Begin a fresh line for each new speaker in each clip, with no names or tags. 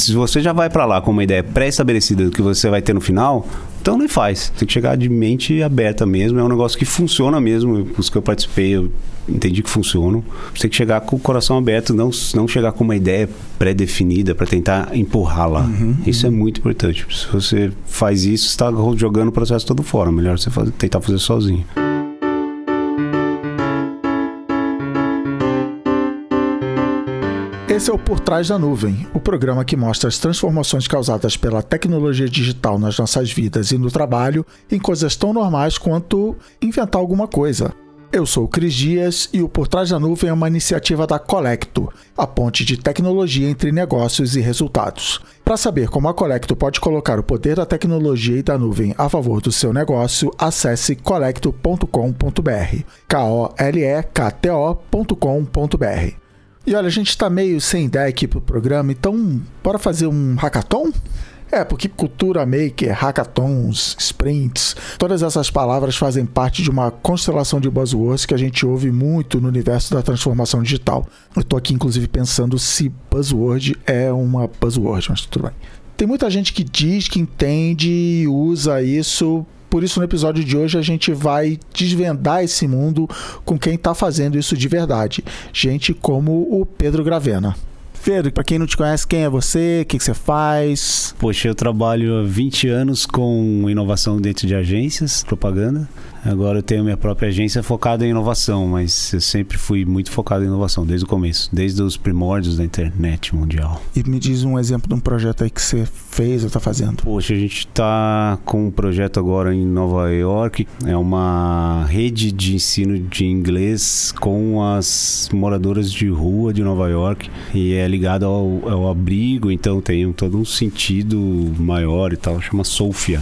Se você já vai para lá com uma ideia pré-estabelecida do que você vai ter no final, então nem faz. Tem que chegar de mente aberta mesmo. É um negócio que funciona mesmo. Os que eu participei, eu entendi que funcionam. Você tem que chegar com o coração aberto, não, não chegar com uma ideia pré-definida para tentar empurrá-la. Uhum, isso uhum. é muito importante. Se você faz isso, você está jogando o processo todo fora. Melhor você fazer, tentar fazer sozinho.
Esse é o Por Trás da Nuvem, o programa que mostra as transformações causadas pela tecnologia digital nas nossas vidas e no trabalho em coisas tão normais quanto inventar alguma coisa. Eu sou o Cris Dias e o Por Trás da Nuvem é uma iniciativa da Colecto, a ponte de tecnologia entre negócios e resultados. Para saber como a Colecto pode colocar o poder da tecnologia e da nuvem a favor do seu negócio, acesse colecto.com.br. K-O-L-E-K-T-O.com.br. E olha, a gente está meio sem ideia aqui pro programa, então bora fazer um hackathon? É, porque cultura maker, hackathons, sprints, todas essas palavras fazem parte de uma constelação de buzzwords que a gente ouve muito no universo da transformação digital. Eu estou aqui, inclusive, pensando se buzzword é uma buzzword, mas tudo bem. Tem muita gente que diz que entende e usa isso por isso, no episódio de hoje, a gente vai desvendar esse mundo com quem está fazendo isso de verdade. Gente como o Pedro Gravena. Pedro, para quem não te conhece, quem é você? O que, que, você faz?
Poxa, eu trabalho há 20 anos com inovação dentro de agências, propaganda. Agora eu tenho minha própria agência focada em inovação, mas eu sempre fui muito focado em inovação desde o começo, desde os primórdios da internet mundial.
E me diz um exemplo de um projeto aí que você fez ou está fazendo?
Poxa, a gente está com um projeto agora em Nova York, é uma rede de ensino de inglês com as moradoras de rua de Nova York e é ligado ao, ao abrigo, então tem todo um sentido maior e tal, chama Sofia.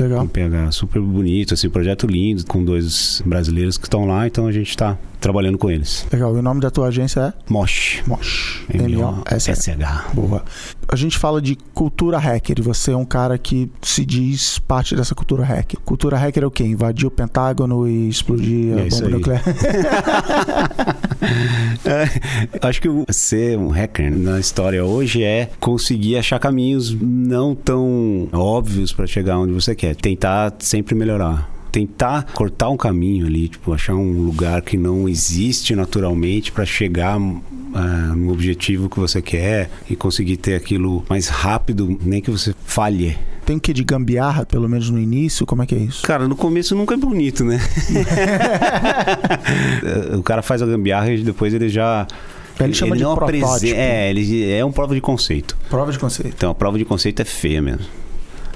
Legal.
Um PH super bonito, assim, projeto lindo, com dois brasileiros que estão lá, então a gente está trabalhando com eles.
Legal. E o nome da tua agência é?
Mosh.
Mosh.
M-O-S-H.
Boa. A gente fala de cultura hacker e você é um cara que se diz parte dessa cultura hacker. Cultura hacker é o quê? Invadir o Pentágono e explodir é a bomba nuclear?
é, acho que ser um hacker na história hoje é conseguir achar caminhos não tão óbvios para chegar onde você quer. Tentar sempre melhorar tentar cortar um caminho ali, tipo, achar um lugar que não existe naturalmente para chegar uh, no objetivo que você quer e conseguir ter aquilo mais rápido, nem que você falhe.
Tem que de gambiarra, pelo menos no início? Como é que é isso?
Cara, no começo nunca é bonito, né? o cara faz a gambiarra e depois ele já
ele chama ele de protótipo.
É, ele é um prova de conceito.
Prova de conceito.
Então, a prova de conceito é feia mesmo.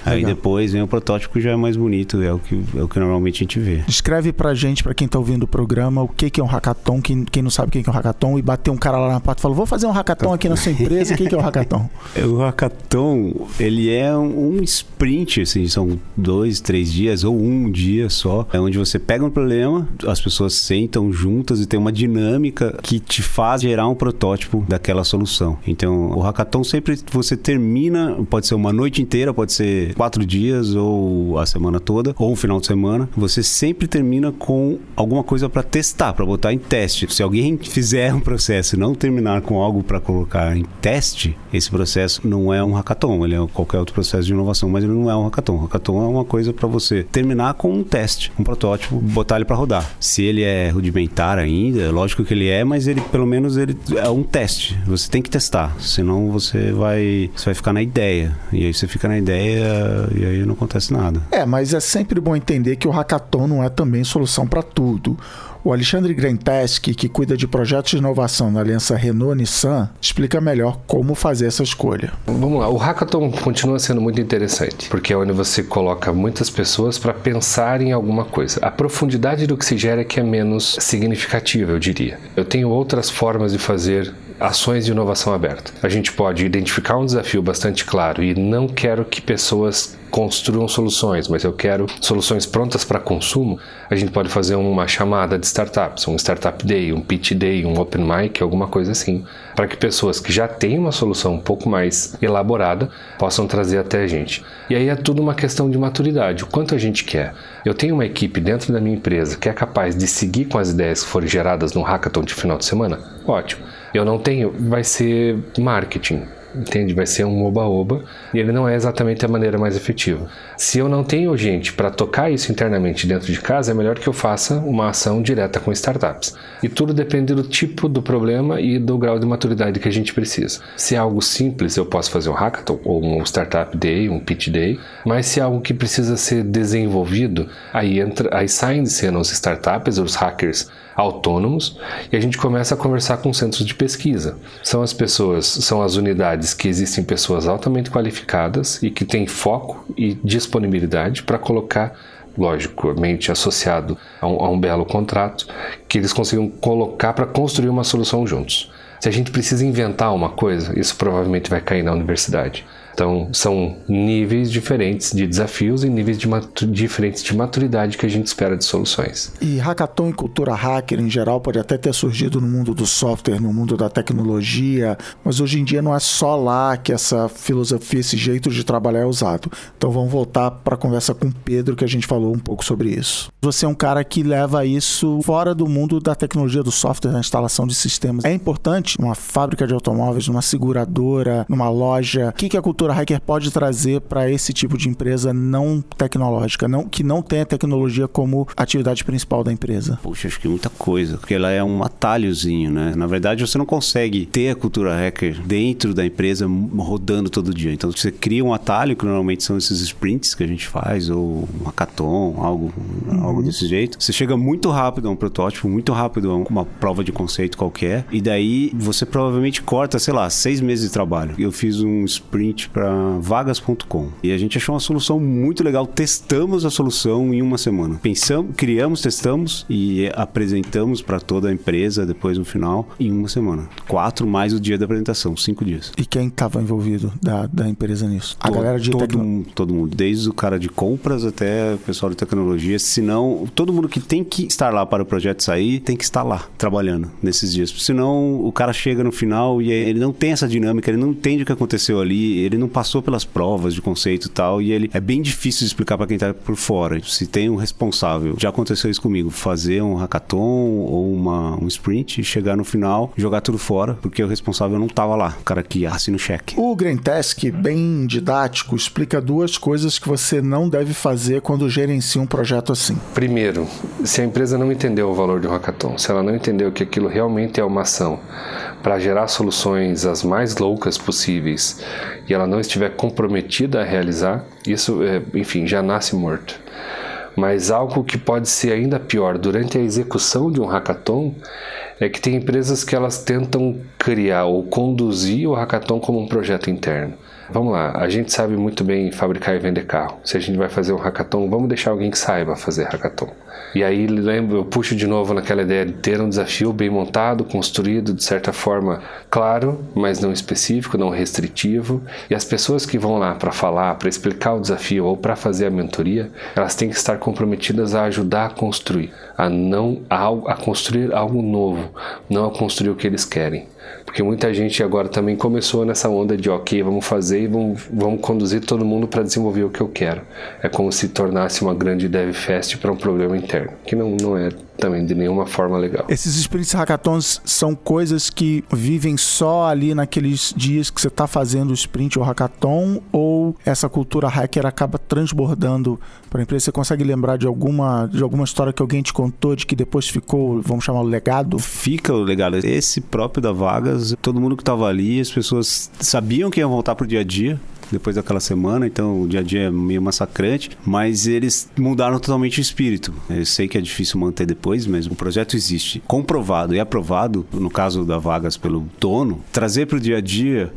Aí depois vem o protótipo que já é mais bonito, é o que, é o que normalmente a gente vê.
Descreve pra gente, pra quem tá ouvindo o programa, o que, que é um hackathon, quem, quem não sabe o que, é um hackathon, e bater um cara lá na porta e falar, vou fazer um hackathon aqui na sua empresa, o que, que é um hackathon?
o hackathon, ele é um, um sprint, assim, são dois, três dias, ou um dia só, é onde você pega um problema, as pessoas sentam juntas e tem uma dinâmica que te faz gerar um protótipo daquela solução. Então, o hackathon sempre você termina, pode ser uma noite inteira, pode ser quatro dias ou a semana toda, ou um final de semana, você sempre termina com alguma coisa para testar, para botar em teste. Se alguém fizer um processo e não terminar com algo para colocar em teste, esse processo não é um hackathon, ele é qualquer outro processo de inovação, mas ele não é um hackathon. Hackathon é uma coisa para você terminar com um teste, um protótipo, botar ele para rodar. Se ele é rudimentar ainda, é lógico que ele é, mas ele pelo menos ele é um teste. Você tem que testar, senão você vai você vai ficar na ideia. E aí você fica na ideia e aí não acontece nada.
É, mas é sempre bom entender que o hackathon não é também solução para tudo. O Alexandre Grenteski, que cuida de projetos de inovação na aliança Renault-Nissan, explica melhor como fazer essa escolha.
Vamos lá, o hackathon continua sendo muito interessante, porque é onde você coloca muitas pessoas para pensar em alguma coisa. A profundidade do que se gera é que é menos significativa, eu diria. Eu tenho outras formas de fazer ações de inovação aberta. A gente pode identificar um desafio bastante claro e não quero que pessoas construam soluções, mas eu quero soluções prontas para consumo, a gente pode fazer uma chamada de startups, um startup day, um pitch day, um open mic, alguma coisa assim, para que pessoas que já têm uma solução um pouco mais elaborada possam trazer até a gente. E aí é tudo uma questão de maturidade, o quanto a gente quer. Eu tenho uma equipe dentro da minha empresa que é capaz de seguir com as ideias que forem geradas no hackathon de final de semana? Ótimo. Eu não tenho, vai ser marketing entende? Vai ser um oba-oba e ele não é exatamente a maneira mais efetiva. Se eu não tenho gente para tocar isso internamente dentro de casa, é melhor que eu faça uma ação direta com startups. E tudo depende do tipo do problema e do grau de maturidade que a gente precisa. Se é algo simples, eu posso fazer um hackathon ou um startup day, um pitch day, mas se é algo que precisa ser desenvolvido, aí entra, aí saem de cena os startups, os hackers autônomos e a gente começa a conversar com centros de pesquisa. São as pessoas, são as unidades que existem pessoas altamente qualificadas e que têm foco e disponibilidade para colocar logicamente associado a um, a um, belo contrato, que eles consigam colocar para construir uma solução juntos. Se a gente precisa inventar uma coisa, isso provavelmente vai cair na universidade. Então, são níveis diferentes de desafios e níveis de diferentes de maturidade que a gente espera de soluções.
E hackathon e cultura hacker em geral pode até ter surgido no mundo do software, no mundo da tecnologia, mas hoje em dia não é só lá que essa filosofia, esse jeito de trabalhar é usado. Então, vamos voltar para a conversa com o Pedro, que a gente falou um pouco sobre isso. Você é um cara que leva isso fora do mundo da tecnologia do software, da instalação de sistemas. É importante uma fábrica de automóveis, numa seguradora, numa loja. O que, a cultura cultura hacker pode trazer para esse tipo de empresa não tecnológica, não, que não tem a tecnologia como atividade principal da empresa?
Puxa, acho que muita coisa, porque ela é um atalhozinho, né? Na verdade, você não consegue ter a cultura hacker dentro da empresa rodando todo dia. Então, você cria um atalho, que normalmente são esses sprints que a gente faz, ou um hackathon, algo, uhum. algo desse jeito. Você chega muito rápido a um protótipo, muito rápido a uma prova de conceito qualquer, e daí você provavelmente corta, sei lá, seis meses de trabalho. Eu fiz um sprint para vagas.com. E a gente achou uma solução muito legal. Testamos a solução em uma semana. Pensamos, criamos, testamos e apresentamos para toda a empresa depois no final em uma semana. Quatro mais o dia da apresentação, cinco dias.
E quem estava envolvido da, da empresa nisso?
A todo, galera de todo tecno... mundo, todo mundo, desde o cara de compras até o pessoal de tecnologia. Senão, todo mundo que tem que estar lá para o projeto sair tem que estar lá trabalhando nesses dias. Senão, o cara chega no final e ele não tem essa dinâmica, ele não entende o que aconteceu ali, ele não passou pelas provas de conceito e tal, e ele é bem difícil de explicar para quem tá por fora. Se tem um responsável, já aconteceu isso comigo, fazer um hackathon ou uma, um sprint, chegar no final, jogar tudo fora, porque o responsável não tava lá, o cara que assina o cheque.
O Task, bem didático, explica duas coisas que você não deve fazer quando gerencia um projeto assim.
Primeiro, se a empresa não entendeu o valor de um hackathon, se ela não entendeu que aquilo realmente é uma ação para gerar soluções as mais loucas possíveis e ela não estiver comprometida a realizar, isso, é, enfim, já nasce morto. Mas algo que pode ser ainda pior durante a execução de um hackathon é que tem empresas que elas tentam criar ou conduzir o hackathon como um projeto interno. Vamos lá, a gente sabe muito bem fabricar e vender carro. Se a gente vai fazer um hackathon, vamos deixar alguém que saiba fazer hackathon. E aí lembro, eu puxo de novo naquela ideia de ter um desafio bem montado, construído de certa forma claro, mas não específico, não restritivo. E as pessoas que vão lá para falar, para explicar o desafio ou para fazer a mentoria, elas têm que estar comprometidas a ajudar a construir, a não a, a construir algo novo, não a construir o que eles querem. Porque muita gente agora também começou nessa onda de, ok, vamos fazer e vamos, vamos conduzir todo mundo para desenvolver o que eu quero. É como se tornasse uma grande dev fest para um problema interno, que não, não é também de nenhuma forma legal.
Esses sprints hackathons são coisas que vivem só ali naqueles dias que você está fazendo o sprint ou hackathon ou essa cultura hacker acaba transbordando para a empresa? Você consegue lembrar de alguma, de alguma história que alguém te contou de que depois ficou, vamos chamar, o legado?
Fica o legado. Esse próprio da Vagas, todo mundo que estava ali, as pessoas sabiam que iam voltar pro dia a dia, depois daquela semana, então o dia a dia é meio massacrante, mas eles mudaram totalmente o espírito. Eu sei que é difícil manter depois, mas o projeto existe. Comprovado e aprovado, no caso da Vagas pelo dono, trazer para o dia a dia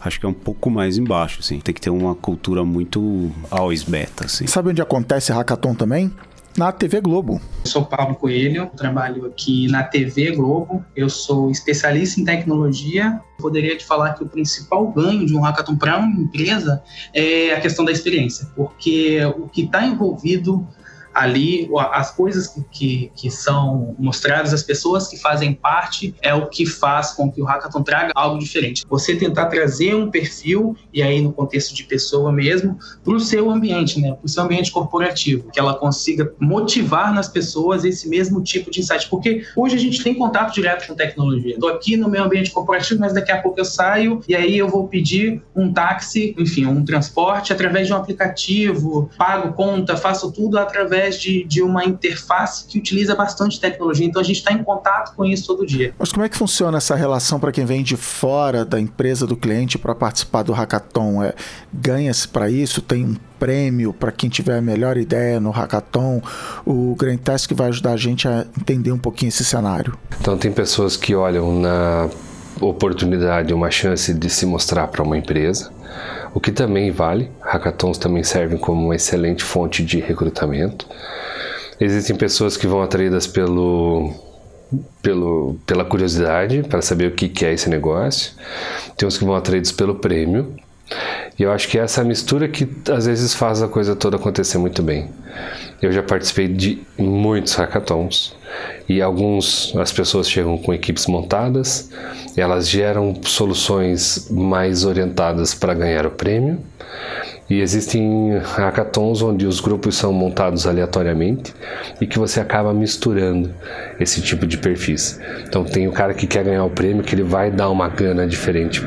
acho que é um pouco mais embaixo, assim. Tem que ter uma cultura muito always beta, assim.
Sabe onde acontece hackathon também? Na TV Globo.
Eu sou Pablo Coelho, trabalho aqui na TV Globo. Eu sou especialista em tecnologia. Poderia te falar que o principal ganho de um hackathon para uma empresa é a questão da experiência, porque o que está envolvido ali as coisas que, que, que são mostradas, as pessoas que fazem parte, é o que faz com que o hackathon traga algo diferente. Você tentar trazer um perfil, e aí no contexto de pessoa mesmo, para o seu ambiente, né? para o seu ambiente corporativo, que ela consiga motivar nas pessoas esse mesmo tipo de insight. Porque hoje a gente tem contato direto com tecnologia. Estou aqui no meu ambiente corporativo, mas daqui a pouco eu saio e aí eu vou pedir um táxi, enfim, um transporte através de um aplicativo, pago conta, faço tudo através de, de uma interface que utiliza bastante tecnologia. Então a gente está em contato com isso todo dia.
Mas como é que funciona essa relação para quem vem de fora da empresa do cliente para participar do hackathon? É, Ganha-se para isso? Tem um prêmio para quem tiver a melhor ideia no hackathon? O Grand Task vai ajudar a gente a entender um pouquinho esse cenário.
Então tem pessoas que olham na oportunidade, uma chance de se mostrar para uma empresa, o que também vale. Hackathons também servem como uma excelente fonte de recrutamento. Existem pessoas que vão atraídas pelo, pelo, pela curiosidade para saber o que, é esse negócio. Tem uns que vão atraídos pelo prêmio. E eu acho que é essa mistura que às vezes faz a coisa toda acontecer muito bem. Eu já participei de muitos hackathons e alguns as pessoas chegam com equipes montadas, elas geram soluções mais orientadas para ganhar o prêmio e existem hackathons onde os grupos são montados aleatoriamente e que você acaba misturando esse tipo de perfis. Então tem o cara que quer ganhar o prêmio, que ele vai dar uma gana diferente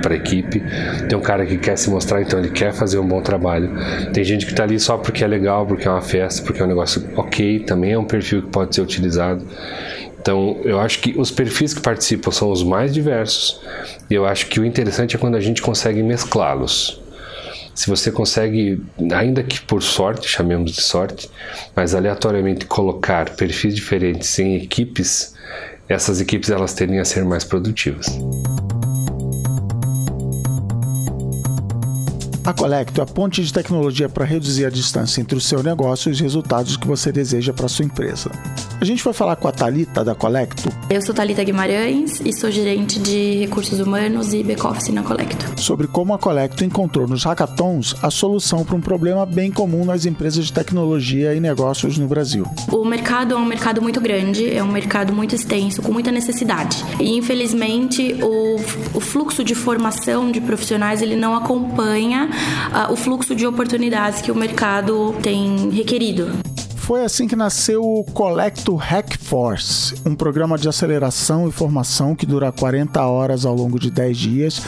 para a equipe. Tem um cara que quer se mostrar, então ele quer fazer um bom trabalho. Tem gente que está ali só porque é legal, porque é uma festa, porque é um negócio ok, também é um perfil que pode ser utilizado. Então, eu acho que os perfis que participam são os mais diversos. E eu acho que o interessante é quando a gente consegue mesclá-los se você consegue, ainda que por sorte, chamemos de sorte, mas aleatoriamente colocar perfis diferentes em equipes, essas equipes elas tendem a ser mais produtivas.
A Colecto é a ponte de tecnologia para reduzir a distância entre o seu negócio e os resultados que você deseja para sua empresa. A gente vai falar com a Talita da Colecto.
Eu sou Talita Guimarães e sou gerente de recursos humanos e back-office na Colecto.
Sobre como a Colecto encontrou nos hackathons a solução para um problema bem comum nas empresas de tecnologia e negócios no Brasil.
O mercado é um mercado muito grande, é um mercado muito extenso, com muita necessidade. E infelizmente o, o fluxo de formação de profissionais ele não acompanha uh, o fluxo de oportunidades que o mercado tem requerido.
Foi assim que nasceu o Colecto Hack Force, um programa de aceleração e formação que dura 40 horas ao longo de 10 dias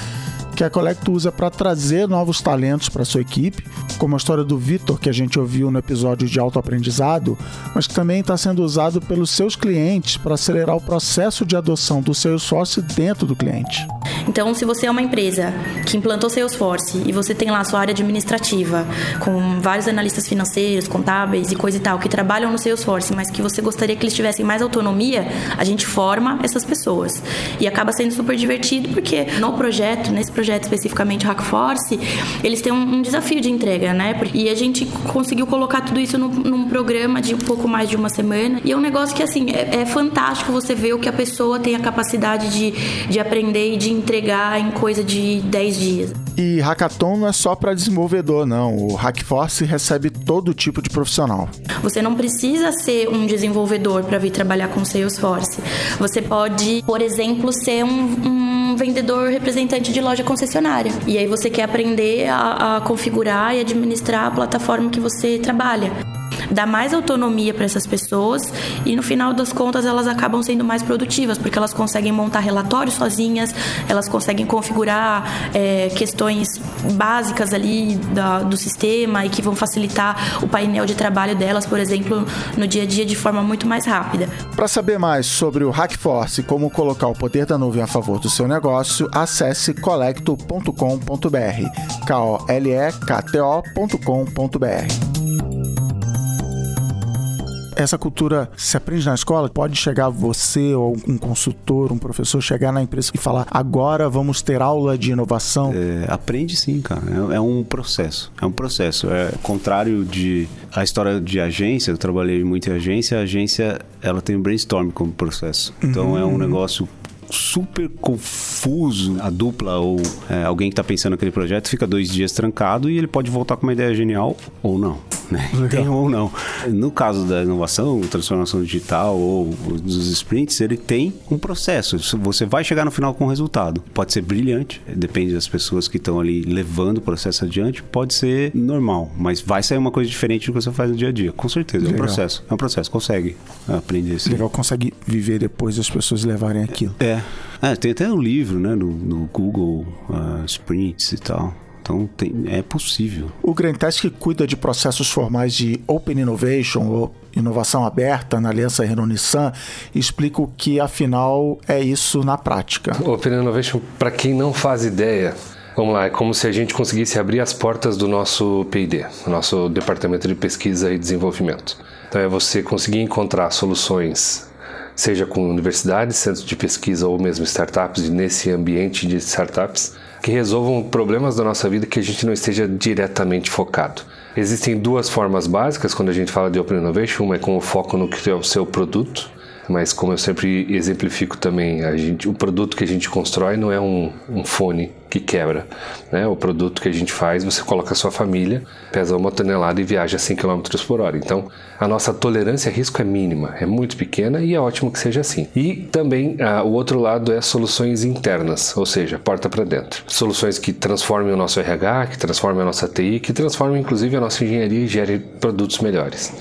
que a Colecto usa para trazer novos talentos para sua equipe, como a história do Vitor que a gente ouviu no episódio de autoaprendizado, mas que também está sendo usado pelos seus clientes para acelerar o processo de adoção do Salesforce dentro do cliente.
Então, se você é uma empresa que implantou Salesforce e você tem lá a sua área administrativa, com vários analistas financeiros, contábeis e coisa e tal, que trabalham no Salesforce, mas que você gostaria que eles tivessem mais autonomia, a gente forma essas pessoas. E acaba sendo super divertido, porque no projeto, nesse projeto, projeto especificamente Hackforce, eles têm um, um, desafio de entrega, né? E a gente conseguiu colocar tudo isso num, num, programa de um pouco mais de uma semana. E é um negócio que, assim, é, é fantástico você ver o que a pessoa tem a capacidade de, de aprender e de entregar em coisa de 10 dias.
E hackathon não é só para desenvolvedor, não. O Hackforce recebe todo tipo de profissional.
Você não precisa ser um desenvolvedor para vir trabalhar com Salesforce. Você pode, por exemplo, ser um, um vendedor representante de loja concessionária. E aí você quer aprender a, a configurar e administrar a plataforma que você trabalha dá mais autonomia para essas pessoas e no final das contas elas acabam sendo mais produtivas porque elas conseguem montar relatórios sozinhas, elas conseguem configurar é, questões básicas ali da, do sistema e que vão facilitar o painel de trabalho delas, por exemplo, no dia a dia de forma muito mais rápida.
Para saber mais sobre o Hackforce e como colocar o poder da nuvem a favor do seu negócio, acesse colecto.com.br. K-O-L-E-K-T-O.com.br essa cultura se aprende na escola? Pode chegar você ou um consultor, um professor, chegar na empresa e falar: agora vamos ter aula de inovação?
É, aprende sim, cara. É, é, um processo. É um processo. É contrário de a história de agência. Eu trabalhei muito em agência. A agência ela tem o brainstorm como processo. Então uhum. é um negócio super confuso. A dupla ou é, alguém que está pensando naquele projeto fica dois dias trancado e ele pode voltar com uma ideia genial ou não. Né? Tem ou não. No caso da inovação, transformação digital ou dos sprints, ele tem um processo. Você vai chegar no final com um resultado. Pode ser brilhante, depende das pessoas que estão ali levando o processo adiante. Pode ser normal, mas vai sair uma coisa diferente do que você faz no dia a dia. Com certeza, Legal. é um processo. É um processo, consegue aprender. Assim.
Legal, consegue viver depois as pessoas levarem aquilo.
É. é tem até um livro, né, no, no Google uh, Sprints e tal. Então tem, é possível.
O Grantest que cuida de processos formais de Open Innovation ou inovação aberta na Aliança Renault-Nissan explica o que afinal é isso na prática.
Open Innovation, para quem não faz ideia, Vamos lá, é como se a gente conseguisse abrir as portas do nosso P&D, nosso Departamento de Pesquisa e Desenvolvimento. Então é você conseguir encontrar soluções, seja com universidades, centros de pesquisa ou mesmo startups, nesse ambiente de startups, que resolvam problemas da nossa vida que a gente não esteja diretamente focado. Existem duas formas básicas quando a gente fala de Open Innovation, uma é com o foco no que é o seu produto, mas como eu sempre exemplifico também, a gente, o produto que a gente constrói não é um, um fone que quebra. Né? O produto que a gente faz, você coloca a sua família, pesa uma tonelada e viaja a 100 km por hora. Então, a nossa tolerância a risco é mínima, é muito pequena e é ótimo que seja assim. E também ah, o outro lado é soluções internas, ou seja, porta para dentro. Soluções que transformem o nosso RH, que transformem a nossa TI, que transformem inclusive a nossa engenharia e gerem produtos melhores.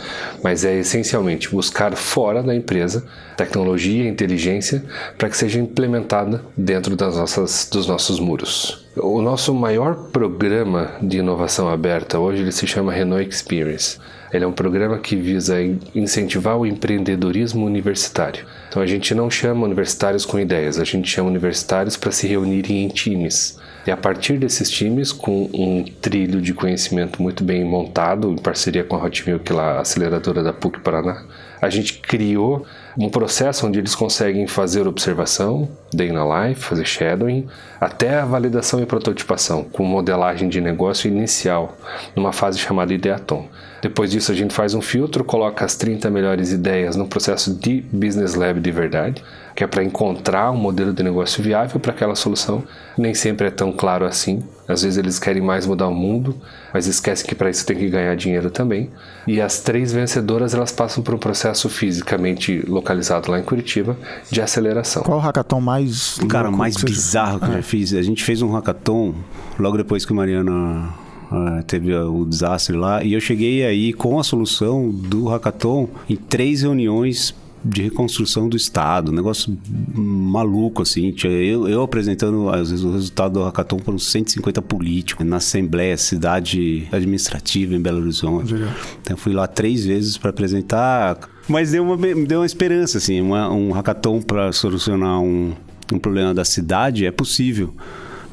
Mas é essencialmente buscar fora da empresa tecnologia e inteligência para que seja implementada dentro das nossas, dos nossos muros. O nosso maior programa de inovação aberta hoje ele se chama Renault Experience. Ele é um programa que visa incentivar o empreendedorismo universitário. Então a gente não chama universitários com ideias, a gente chama universitários para se reunirem em times. E a partir desses times, com um trilho de conhecimento muito bem montado, em parceria com a Hotmilk, lá, a aceleradora da PUC Paraná, a gente criou um processo onde eles conseguem fazer observação, day na life, fazer shadowing, até a validação e prototipação, com modelagem de negócio inicial, numa fase chamada Ideaton. Depois disso, a gente faz um filtro, coloca as 30 melhores ideias no processo de Business Lab de verdade, que é para encontrar um modelo de negócio viável para aquela solução. Nem sempre é tão claro assim. Às vezes eles querem mais mudar o mundo, mas esquecem que para isso tem que ganhar dinheiro também. E as três vencedoras elas passam por um processo fisicamente localizado lá em Curitiba de aceleração.
Qual o hackathon mais
cara mais bizarro que eu já fiz? A gente fez um hackathon logo depois que o Mariana Uh, teve o desastre lá e eu cheguei aí com a solução do hackathon em três reuniões de reconstrução do Estado, um negócio maluco, assim. Eu, eu apresentando, o resultado do hackathon para uns 150 políticos na Assembleia Cidade Administrativa em Belo Horizonte. Legal. Então, fui lá três vezes para apresentar, mas deu uma, deu uma esperança, assim. Uma, um hackathon para solucionar um, um problema da cidade é possível.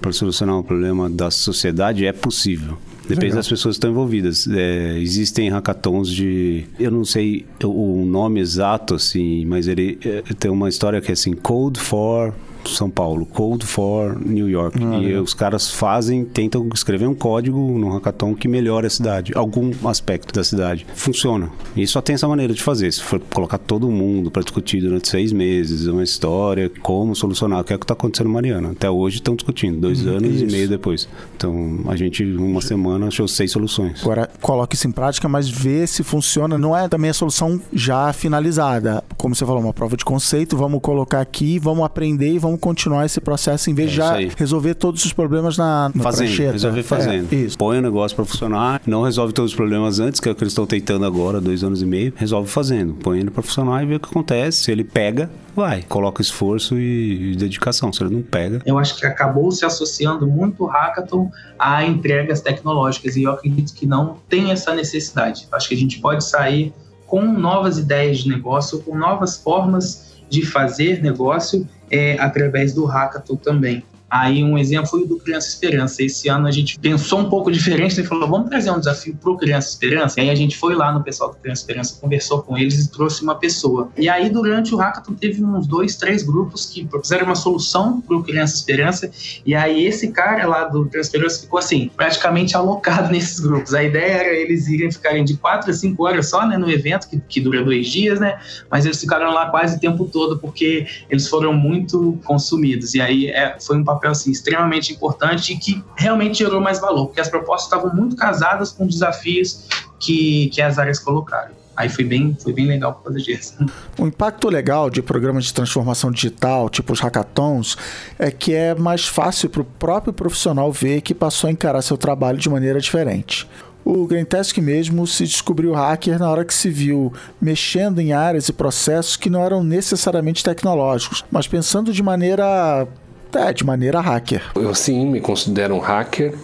Para solucionar um problema da sociedade é possível. Depende Legal. das pessoas que estão envolvidas. É, existem hackathons de. Eu não sei o nome exato, assim, mas ele é, tem uma história que é assim: Code for são Paulo, Code for New York. Ah, e os caras fazem, tentam escrever um código no hackathon que melhore a cidade, algum aspecto da cidade. Funciona. E só tem essa maneira de fazer. Se for colocar todo mundo para discutir durante seis meses uma história, como solucionar, o que é que está acontecendo Mariana. Até hoje estão discutindo, dois hum, anos isso. e meio depois. Então, a gente, uma semana, achou seis soluções.
Agora, coloque isso em prática, mas vê se funciona. Não é também a solução já finalizada. Como você falou, uma prova de conceito, vamos colocar aqui, vamos aprender e vamos vamos continuar esse processo em vez de é já resolver todos os problemas na, na
fazendo,
prancheta.
Resolver fazendo. É, isso. Põe o negócio para funcionar, não resolve todos os problemas antes, que é o que eles estão tentando agora, dois anos e meio, resolve fazendo. Põe ele para funcionar e vê o que acontece. Se ele pega, vai. Coloca esforço e, e dedicação. Se ele não pega.
Eu acho que acabou se associando muito o hackathon a entregas tecnológicas e eu acredito que não tem essa necessidade. Acho que a gente pode sair com novas ideias de negócio, com novas formas de fazer negócio é, através do hackathon também. Aí um exemplo foi o do Criança Esperança. Esse ano a gente pensou um pouco diferente e falou, vamos trazer um desafio pro Criança Esperança? E aí a gente foi lá no pessoal do Criança Esperança, conversou com eles e trouxe uma pessoa. E aí durante o Hackathon teve uns dois, três grupos que propuseram uma solução pro Criança Esperança. E aí esse cara lá do Criança Esperança ficou assim, praticamente alocado nesses grupos. A ideia era eles irem ficarem de quatro a cinco horas só, né, no evento, que, que dura dois dias, né? Mas eles ficaram lá quase o tempo todo porque eles foram muito consumidos. E aí é, foi um papel assim, extremamente importante e que realmente gerou mais valor, porque as propostas estavam muito casadas com desafios que, que as áreas colocaram. Aí foi bem, foi bem legal por causa.
O impacto legal de programas de transformação digital, tipo os hackathons, é que é mais fácil para o próprio profissional ver que passou a encarar seu trabalho de maneira diferente. O Greentesk mesmo se descobriu hacker na hora que se viu mexendo em áreas e processos que não eram necessariamente tecnológicos, mas pensando de maneira é, de maneira hacker.
Eu sim me considero um hacker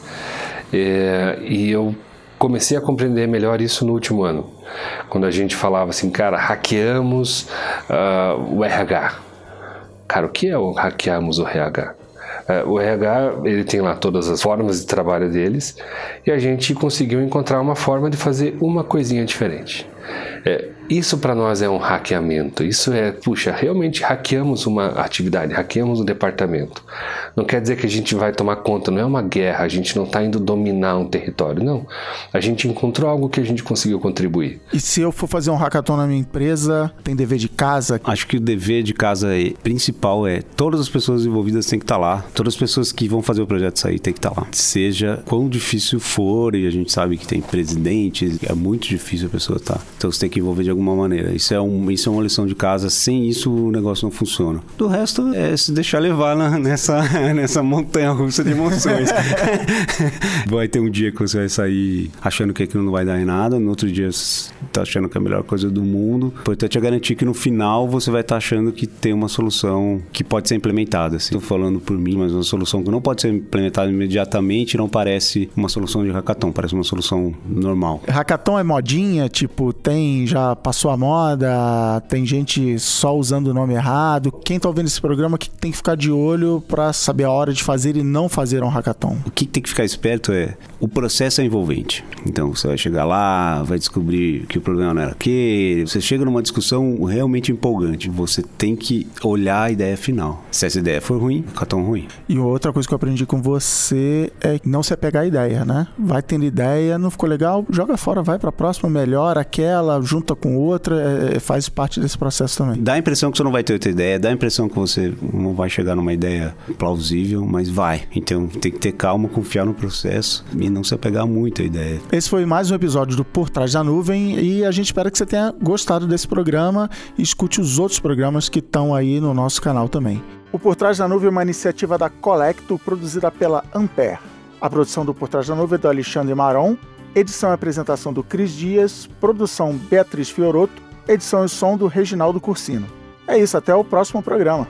é, e eu comecei a compreender melhor isso no último ano, quando a gente falava assim, cara, hackeamos uh, o RH. Cara, o que é o hackeamos o RH? É, o RH ele tem lá todas as formas de trabalho deles e a gente conseguiu encontrar uma forma de fazer uma coisinha diferente. É, isso para nós é um hackeamento. Isso é, puxa, realmente hackeamos uma atividade, hackeamos um departamento. Não quer dizer que a gente vai tomar conta, não é uma guerra, a gente não está indo dominar um território, não. A gente encontrou algo que a gente conseguiu contribuir.
E se eu for fazer um hackathon na minha empresa, tem dever de casa?
Acho que o dever de casa é, principal é todas as pessoas envolvidas têm que estar tá lá, todas as pessoas que vão fazer o projeto sair têm que estar tá lá. Seja quão difícil for, e a gente sabe que tem presidentes, é muito difícil a pessoa estar. Tá. Então você tem que envolver de alguma maneira. Isso é, um, isso é uma lição de casa. Sem isso o negócio não funciona. Do resto é se deixar levar na, nessa nessa montanha russa de emoções. vai ter um dia que você vai sair achando que aquilo não vai dar em nada, no outro dia você tá achando que é a melhor coisa do mundo. O importante é garantir que no final você vai estar tá achando que tem uma solução que pode ser implementada. Estou assim. falando por mim, mas uma solução que não pode ser implementada imediatamente não parece uma solução de hackathon, parece uma solução normal.
Hackathon é modinha, tipo, tem, já passou a moda, tem gente só usando o nome errado. Quem tá ouvindo esse programa que tem que ficar de olho para saber a hora de fazer e não fazer um hackathon?
O que tem que ficar esperto é o processo é envolvente. Então você vai chegar lá, vai descobrir que o problema não era aquele. Você chega numa discussão realmente empolgante. Você tem que olhar a ideia final. Se essa ideia for ruim, hackathon ruim.
E outra coisa que eu aprendi com você é não se apegar à ideia, né? Vai tendo ideia, não ficou legal, joga fora, vai para a próxima, melhora aquela, junta com outra, é, é, faz parte desse processo também.
Dá a impressão que você não vai ter outra ideia, dá a impressão que você não vai chegar numa ideia plausível, mas vai. Então tem que ter calma, confiar no processo e não se apegar muito à ideia.
Esse foi mais um episódio do Por Trás da Nuvem e a gente espera que você tenha gostado desse programa e escute os outros programas que estão aí no nosso canal também. O Por Trás da Nuvem é uma iniciativa da Colecto, produzida pela Ampere. A produção do Por Trás da Nuvem é do Alexandre Maron, edição e apresentação do Cris Dias, produção Beatriz Fioroto, edição e som do Reginaldo Cursino. É isso, até o próximo programa.